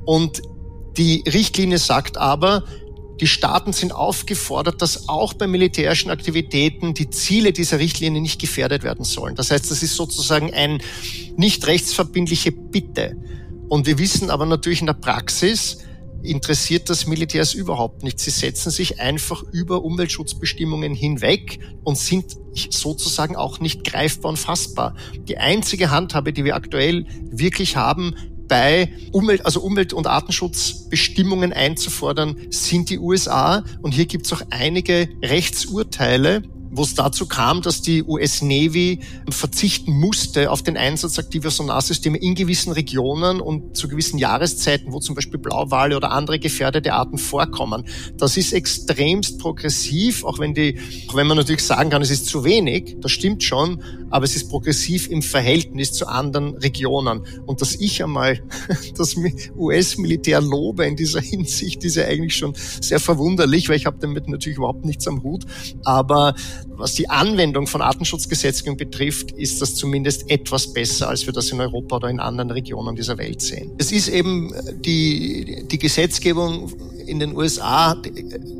und die Richtlinie sagt aber, die Staaten sind aufgefordert, dass auch bei militärischen Aktivitäten die Ziele dieser Richtlinie nicht gefährdet werden sollen. Das heißt, das ist sozusagen ein nicht rechtsverbindliche Bitte. Und wir wissen aber natürlich in der Praxis, interessiert das Militärs überhaupt nicht. Sie setzen sich einfach über Umweltschutzbestimmungen hinweg und sind sozusagen auch nicht greifbar und fassbar. Die einzige Handhabe, die wir aktuell wirklich haben, bei Umwelt, also Umwelt- und Artenschutzbestimmungen einzufordern, sind die USA. Und hier gibt es auch einige Rechtsurteile, wo es dazu kam, dass die US Navy verzichten musste auf den Einsatz aktiver Sonarsysteme in gewissen Regionen und zu gewissen Jahreszeiten, wo zum Beispiel Blauwale oder andere gefährdete Arten vorkommen. Das ist extremst progressiv, auch wenn die, auch wenn man natürlich sagen kann, es ist zu wenig, das stimmt schon, aber es ist progressiv im Verhältnis zu anderen Regionen. Und dass ich einmal das US-Militär lobe in dieser Hinsicht, ist ja eigentlich schon sehr verwunderlich, weil ich habe damit natürlich überhaupt nichts am Hut. Aber was die Anwendung von Artenschutzgesetzgebung betrifft, ist das zumindest etwas besser, als wir das in Europa oder in anderen Regionen dieser Welt sehen. Es ist eben die, die Gesetzgebung in den USA.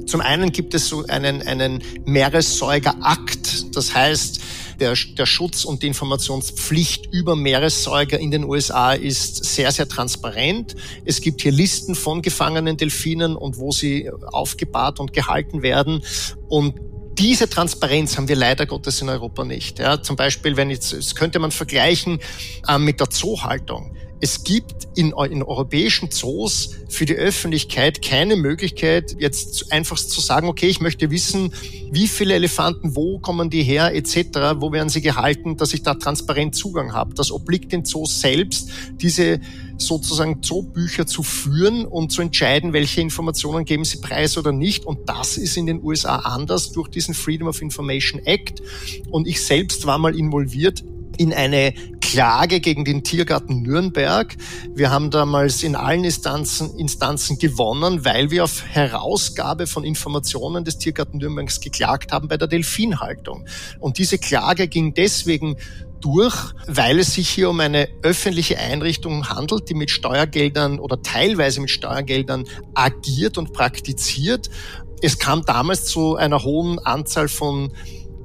Zum einen gibt es so einen, einen Meeressäugerakt. Das heißt, der, der Schutz und die Informationspflicht über Meeressäuger in den USA ist sehr, sehr transparent. Es gibt hier Listen von gefangenen Delfinen und wo sie aufgebahrt und gehalten werden. Und diese Transparenz haben wir leider Gottes in Europa nicht. Ja, zum Beispiel, wenn jetzt, das könnte man vergleichen äh, mit der Zoohaltung. Es gibt in, in europäischen Zoos für die Öffentlichkeit keine Möglichkeit, jetzt einfach zu sagen, okay, ich möchte wissen, wie viele Elefanten, wo kommen die her, etc., wo werden sie gehalten, dass ich da transparent Zugang habe. Das obliegt den Zoos selbst, diese sozusagen Zoobücher zu führen und zu entscheiden, welche Informationen geben sie preis oder nicht. Und das ist in den USA anders durch diesen Freedom of Information Act. Und ich selbst war mal involviert in eine Klage gegen den Tiergarten Nürnberg. Wir haben damals in allen Instanzen, Instanzen gewonnen, weil wir auf Herausgabe von Informationen des Tiergarten Nürnbergs geklagt haben bei der Delfinhaltung. Und diese Klage ging deswegen durch, weil es sich hier um eine öffentliche Einrichtung handelt, die mit Steuergeldern oder teilweise mit Steuergeldern agiert und praktiziert. Es kam damals zu einer hohen Anzahl von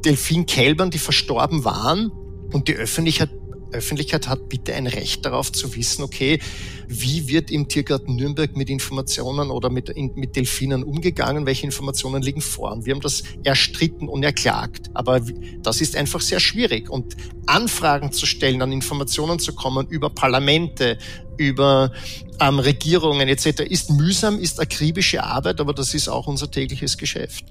Delfinkälbern, die verstorben waren. Und die Öffentlichkeit, Öffentlichkeit hat bitte ein Recht darauf zu wissen, okay, wie wird im Tiergarten Nürnberg mit Informationen oder mit, mit Delfinen umgegangen, welche Informationen liegen vor. Und wir haben das erstritten und erklagt. Aber das ist einfach sehr schwierig. Und Anfragen zu stellen, an Informationen zu kommen über Parlamente, über ähm, Regierungen etc. ist mühsam, ist akribische Arbeit, aber das ist auch unser tägliches Geschäft.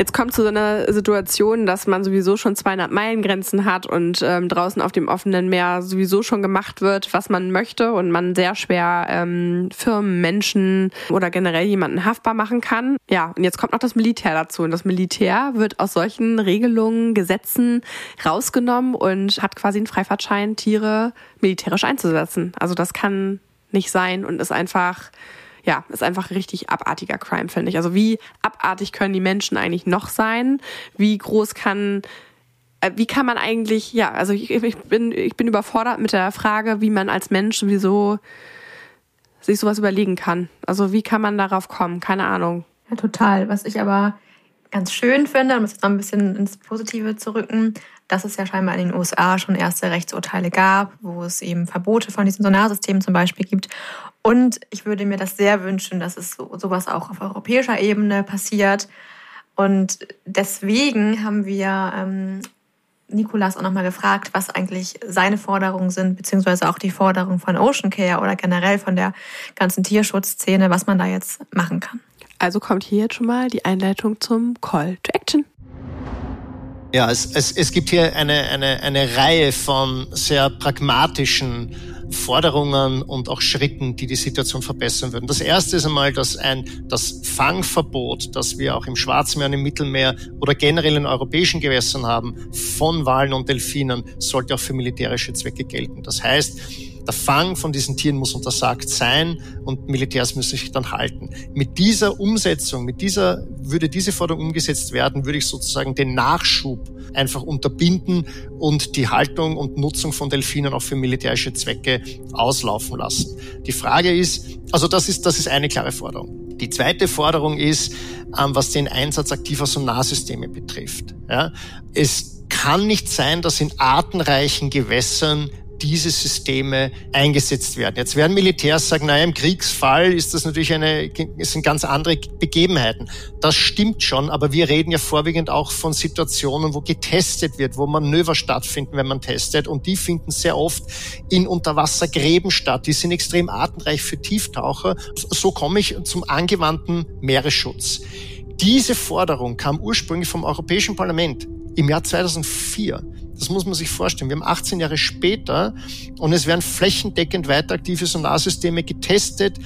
Jetzt kommt zu so einer Situation, dass man sowieso schon 200 Meilen Grenzen hat und ähm, draußen auf dem offenen Meer sowieso schon gemacht wird, was man möchte und man sehr schwer ähm, Firmen, Menschen oder generell jemanden haftbar machen kann. Ja, und jetzt kommt noch das Militär dazu. Und das Militär wird aus solchen Regelungen, Gesetzen rausgenommen und hat quasi einen Freifahrtschein, Tiere militärisch einzusetzen. Also das kann nicht sein und ist einfach ja, ist einfach richtig abartiger Crime, finde ich. Also wie abartig können die Menschen eigentlich noch sein? Wie groß kann äh, wie kann man eigentlich, ja, also ich, ich, bin, ich bin überfordert mit der Frage, wie man als Mensch sowieso sich sowas überlegen kann. Also wie kann man darauf kommen? Keine Ahnung. Ja, total. Was ich aber ganz schön finde, um es jetzt noch ein bisschen ins Positive zu rücken, dass es ja scheinbar in den USA schon erste Rechtsurteile gab, wo es eben Verbote von diesen Sonarsystemen zum Beispiel gibt. Und ich würde mir das sehr wünschen, dass es so, sowas auch auf europäischer Ebene passiert. Und deswegen haben wir ähm, Nikolas auch nochmal gefragt, was eigentlich seine Forderungen sind, beziehungsweise auch die Forderungen von Ocean Care oder generell von der ganzen Tierschutzszene, was man da jetzt machen kann. Also kommt hier jetzt schon mal die Einleitung zum Call to Action. Ja, es, es, es gibt hier eine, eine, eine Reihe von sehr pragmatischen Forderungen und auch Schritten, die die Situation verbessern würden. Das erste ist einmal, dass ein, das Fangverbot, das wir auch im Schwarzmeer und im Mittelmeer oder generell in europäischen Gewässern haben, von Walen und Delfinen, sollte auch für militärische Zwecke gelten. Das heißt, der Fang von diesen Tieren muss untersagt sein und Militärs müssen sich dann halten. Mit dieser Umsetzung, mit dieser, würde diese Forderung umgesetzt werden, würde ich sozusagen den Nachschub einfach unterbinden und die Haltung und Nutzung von Delfinen auch für militärische Zwecke auslaufen lassen. Die Frage ist, also das ist, das ist eine klare Forderung. Die zweite Forderung ist, ähm, was den Einsatz aktiver Sonarsysteme betrifft. Ja, es kann nicht sein, dass in artenreichen Gewässern diese Systeme eingesetzt werden. Jetzt werden Militärs sagen, naja, im Kriegsfall ist das natürlich eine, sind ganz andere Begebenheiten. Das stimmt schon, aber wir reden ja vorwiegend auch von Situationen, wo getestet wird, wo Manöver stattfinden, wenn man testet. Und die finden sehr oft in Unterwassergräben statt. Die sind extrem artenreich für Tieftaucher. So komme ich zum angewandten Meeresschutz. Diese Forderung kam ursprünglich vom Europäischen Parlament im Jahr 2004. Das muss man sich vorstellen. Wir haben 18 Jahre später und es werden flächendeckend weiter aktive Sonarsysteme getestet,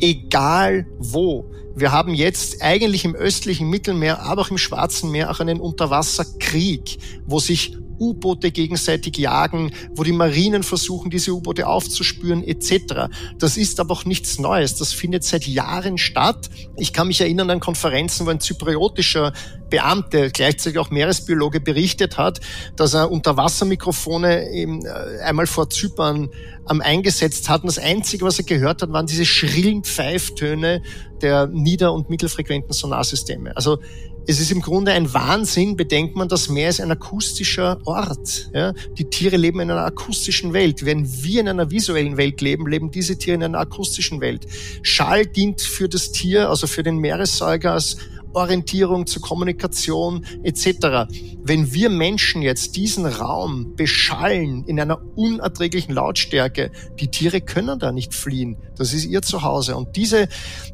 egal wo. Wir haben jetzt eigentlich im östlichen Mittelmeer, aber auch im Schwarzen Meer auch einen Unterwasserkrieg, wo sich U-Boote gegenseitig jagen, wo die Marinen versuchen, diese U-Boote aufzuspüren etc. Das ist aber auch nichts Neues. Das findet seit Jahren statt. Ich kann mich erinnern an Konferenzen, wo ein zypriotischer Beamte, gleichzeitig auch Meeresbiologe, berichtet hat, dass er Unterwassermikrofone äh, einmal vor Zypern ähm, eingesetzt hat. Und das Einzige, was er gehört hat, waren diese schrillen Pfeiftöne der nieder- und mittelfrequenten Sonarsysteme. Also es ist im Grunde ein Wahnsinn, bedenkt man, das Meer ist ein akustischer Ort. Ja? Die Tiere leben in einer akustischen Welt. Wenn wir in einer visuellen Welt leben, leben diese Tiere in einer akustischen Welt. Schall dient für das Tier, also für den Meeressäuger als Orientierung, zur Kommunikation etc. Wenn wir Menschen jetzt diesen Raum beschallen in einer unerträglichen Lautstärke, die Tiere können da nicht fliehen. Das ist ihr Zuhause. Und diese,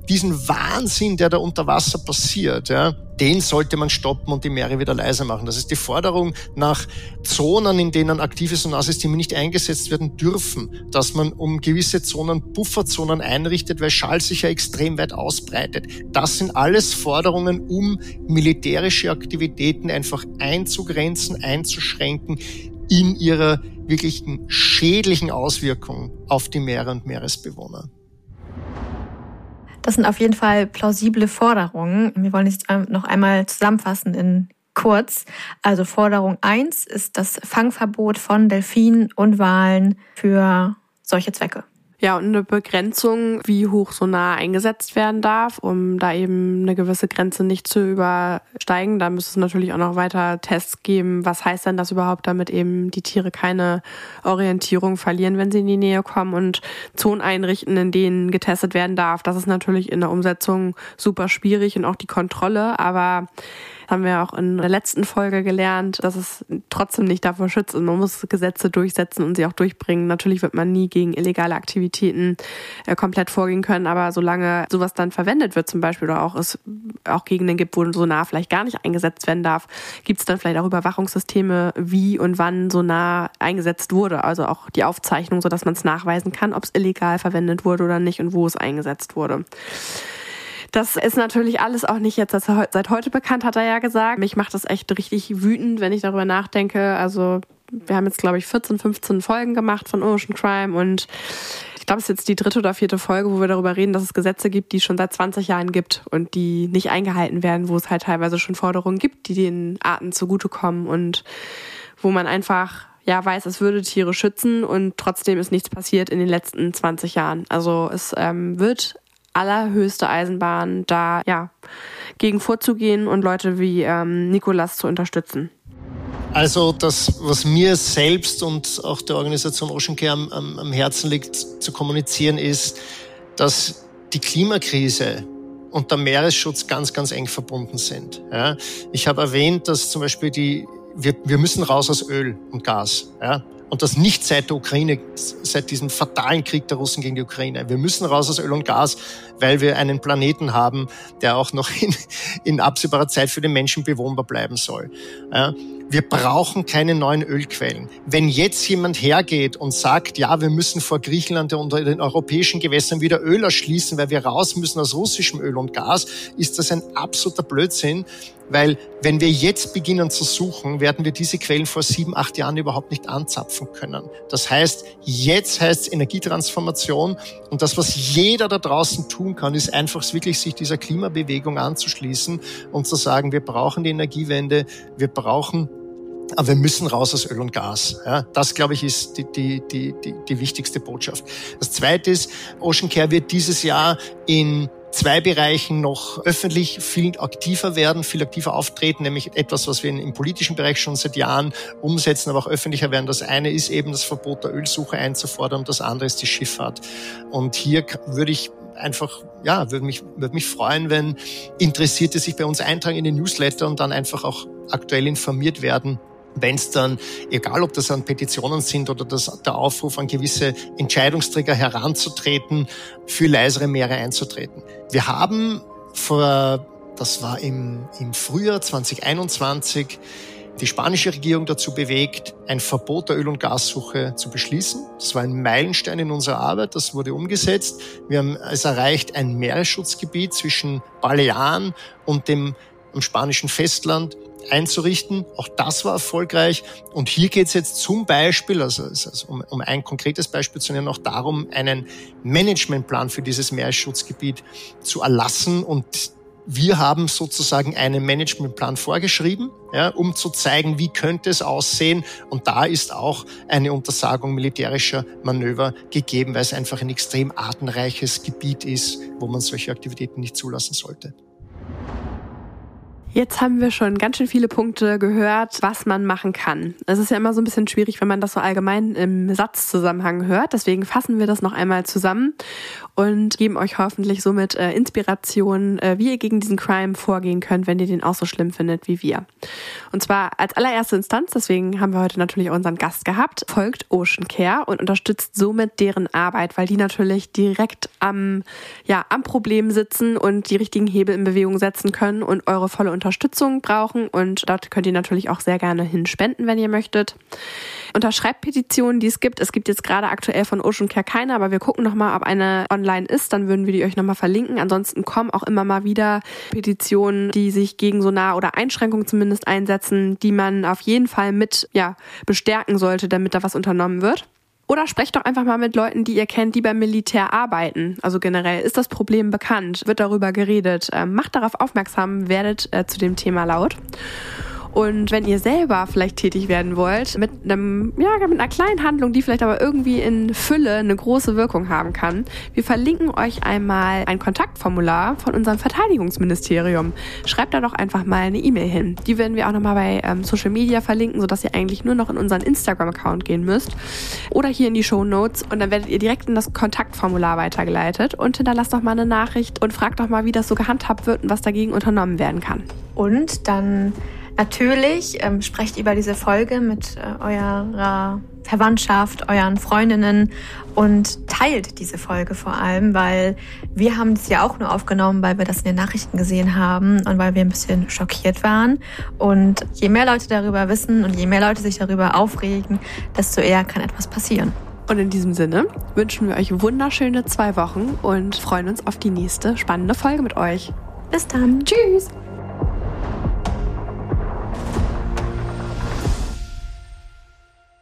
diesen Wahnsinn, der da unter Wasser passiert, ja, den sollte man stoppen und die Meere wieder leiser machen. Das ist die Forderung nach Zonen, in denen aktive Sonarsysteme nicht eingesetzt werden dürfen, dass man um gewisse Zonen Bufferzonen einrichtet, weil Schall sich ja extrem weit ausbreitet. Das sind alles Forderungen, um militärische Aktivitäten einfach einzugrenzen, einzuschränken in ihrer wirklichen schädlichen Auswirkung auf die Meere und Meeresbewohner. Das sind auf jeden Fall plausible Forderungen. Wir wollen es noch einmal zusammenfassen in kurz. Also Forderung eins ist das Fangverbot von Delfinen und Walen für solche Zwecke. Ja, und eine Begrenzung, wie hoch Sonar eingesetzt werden darf, um da eben eine gewisse Grenze nicht zu übersteigen. Da müsste es natürlich auch noch weiter Tests geben. Was heißt denn das überhaupt, damit eben die Tiere keine Orientierung verlieren, wenn sie in die Nähe kommen und Zonen einrichten, in denen getestet werden darf? Das ist natürlich in der Umsetzung super schwierig und auch die Kontrolle, aber haben wir auch in der letzten Folge gelernt, dass es trotzdem nicht davor schützt und man muss Gesetze durchsetzen und sie auch durchbringen. Natürlich wird man nie gegen illegale Aktivitäten äh, komplett vorgehen können, aber solange sowas dann verwendet wird zum Beispiel oder auch es auch Gegenden gibt, wo Sonar vielleicht gar nicht eingesetzt werden darf, gibt es dann vielleicht auch Überwachungssysteme, wie und wann Sonar eingesetzt wurde. Also auch die Aufzeichnung, sodass man es nachweisen kann, ob es illegal verwendet wurde oder nicht und wo es eingesetzt wurde. Das ist natürlich alles auch nicht jetzt seit heute bekannt, hat er ja gesagt. Mich macht das echt richtig wütend, wenn ich darüber nachdenke. Also wir haben jetzt, glaube ich, 14, 15 Folgen gemacht von Ocean Crime und ich glaube, es ist jetzt die dritte oder vierte Folge, wo wir darüber reden, dass es Gesetze gibt, die es schon seit 20 Jahren gibt und die nicht eingehalten werden, wo es halt teilweise schon Forderungen gibt, die den Arten zugutekommen und wo man einfach ja weiß, es würde Tiere schützen und trotzdem ist nichts passiert in den letzten 20 Jahren. Also es ähm, wird allerhöchste Eisenbahn, da ja gegen vorzugehen und Leute wie ähm, Nikolas zu unterstützen. Also das, was mir selbst und auch der Organisation Ocean Care am, am, am Herzen liegt zu kommunizieren, ist, dass die Klimakrise und der Meeresschutz ganz, ganz eng verbunden sind. Ja? Ich habe erwähnt, dass zum Beispiel die, wir, wir müssen raus aus Öl und Gas. Ja? Und das nicht seit der Ukraine, seit diesem fatalen Krieg der Russen gegen die Ukraine. Wir müssen raus aus Öl und Gas, weil wir einen Planeten haben, der auch noch in, in absehbarer Zeit für den Menschen bewohnbar bleiben soll. Ja, wir brauchen keine neuen Ölquellen. Wenn jetzt jemand hergeht und sagt, ja, wir müssen vor Griechenland und den europäischen Gewässern wieder Öl erschließen, weil wir raus müssen aus russischem Öl und Gas, ist das ein absoluter Blödsinn, weil wenn wir jetzt beginnen zu suchen, werden wir diese Quellen vor sieben, acht Jahren überhaupt nicht anzapfen können. Das heißt, jetzt heißt es Energietransformation und das, was jeder da draußen tun kann, ist einfach wirklich sich dieser Klimabewegung anzuschließen und zu sagen, wir brauchen die Energiewende, wir brauchen aber wir müssen raus aus Öl und Gas. Ja, das, glaube ich, ist die, die, die, die, die wichtigste Botschaft. Das Zweite ist, Ocean Care wird dieses Jahr in zwei Bereichen noch öffentlich viel aktiver werden, viel aktiver auftreten, nämlich etwas, was wir im politischen Bereich schon seit Jahren umsetzen, aber auch öffentlicher werden. Das eine ist eben das Verbot der Ölsuche einzufordern das andere ist die Schifffahrt. Und hier würde ich einfach, ja, würde mich, würde mich freuen, wenn Interessierte sich bei uns eintragen in den Newsletter und dann einfach auch aktuell informiert werden, wenn es dann, egal ob das an Petitionen sind oder das, der Aufruf an gewisse Entscheidungsträger heranzutreten, für leisere Meere einzutreten. Wir haben vor, das war im, im Frühjahr 2021, die spanische Regierung dazu bewegt, ein Verbot der Öl- und Gassuche zu beschließen. Das war ein Meilenstein in unserer Arbeit, das wurde umgesetzt. Wir haben es erreicht, ein Meeresschutzgebiet zwischen Balearen und dem, dem spanischen Festland einzurichten. Auch das war erfolgreich. Und hier geht es jetzt zum Beispiel, also, also um, um, ein konkretes Beispiel zu nennen, auch darum, einen Managementplan für dieses Meeresschutzgebiet zu erlassen und wir haben sozusagen einen Managementplan vorgeschrieben, ja, um zu zeigen, wie könnte es aussehen. Und da ist auch eine Untersagung militärischer Manöver gegeben, weil es einfach ein extrem artenreiches Gebiet ist, wo man solche Aktivitäten nicht zulassen sollte. Jetzt haben wir schon ganz schön viele Punkte gehört, was man machen kann. Es ist ja immer so ein bisschen schwierig, wenn man das so allgemein im Satzzusammenhang hört. Deswegen fassen wir das noch einmal zusammen und geben euch hoffentlich somit äh, Inspiration, äh, wie ihr gegen diesen Crime vorgehen könnt, wenn ihr den auch so schlimm findet wie wir. Und zwar als allererste Instanz, deswegen haben wir heute natürlich unseren Gast gehabt, folgt Ocean Care und unterstützt somit deren Arbeit, weil die natürlich direkt am, ja, am Problem sitzen und die richtigen Hebel in Bewegung setzen können und eure volle Unterstützung brauchen und dort könnt ihr natürlich auch sehr gerne hinspenden, wenn ihr möchtet. Unterschreibt Petitionen, die es gibt. Es gibt jetzt gerade aktuell von Ocean Care keine, aber wir gucken nochmal, ob eine online ist. Dann würden wir die euch nochmal verlinken. Ansonsten kommen auch immer mal wieder Petitionen, die sich gegen so nah oder Einschränkungen zumindest einsetzen, die man auf jeden Fall mit ja, bestärken sollte, damit da was unternommen wird. Oder sprecht doch einfach mal mit Leuten, die ihr kennt, die beim Militär arbeiten. Also generell ist das Problem bekannt, wird darüber geredet. Ähm, macht darauf aufmerksam, werdet äh, zu dem Thema laut. Und wenn ihr selber vielleicht tätig werden wollt, mit einem, ja, mit einer kleinen Handlung, die vielleicht aber irgendwie in Fülle eine große Wirkung haben kann, wir verlinken euch einmal ein Kontaktformular von unserem Verteidigungsministerium. Schreibt da doch einfach mal eine E-Mail hin. Die werden wir auch nochmal bei ähm, Social Media verlinken, sodass ihr eigentlich nur noch in unseren Instagram-Account gehen müsst. Oder hier in die Show Notes und dann werdet ihr direkt in das Kontaktformular weitergeleitet und hinterlasst doch mal eine Nachricht und fragt doch mal, wie das so gehandhabt wird und was dagegen unternommen werden kann. Und dann Natürlich ähm, sprecht über diese Folge mit äh, eurer Verwandtschaft, euren Freundinnen und teilt diese Folge vor allem, weil wir haben es ja auch nur aufgenommen, weil wir das in den Nachrichten gesehen haben und weil wir ein bisschen schockiert waren. Und je mehr Leute darüber wissen und je mehr Leute sich darüber aufregen, desto eher kann etwas passieren. Und in diesem Sinne wünschen wir euch wunderschöne zwei Wochen und freuen uns auf die nächste spannende Folge mit euch. Bis dann. Tschüss.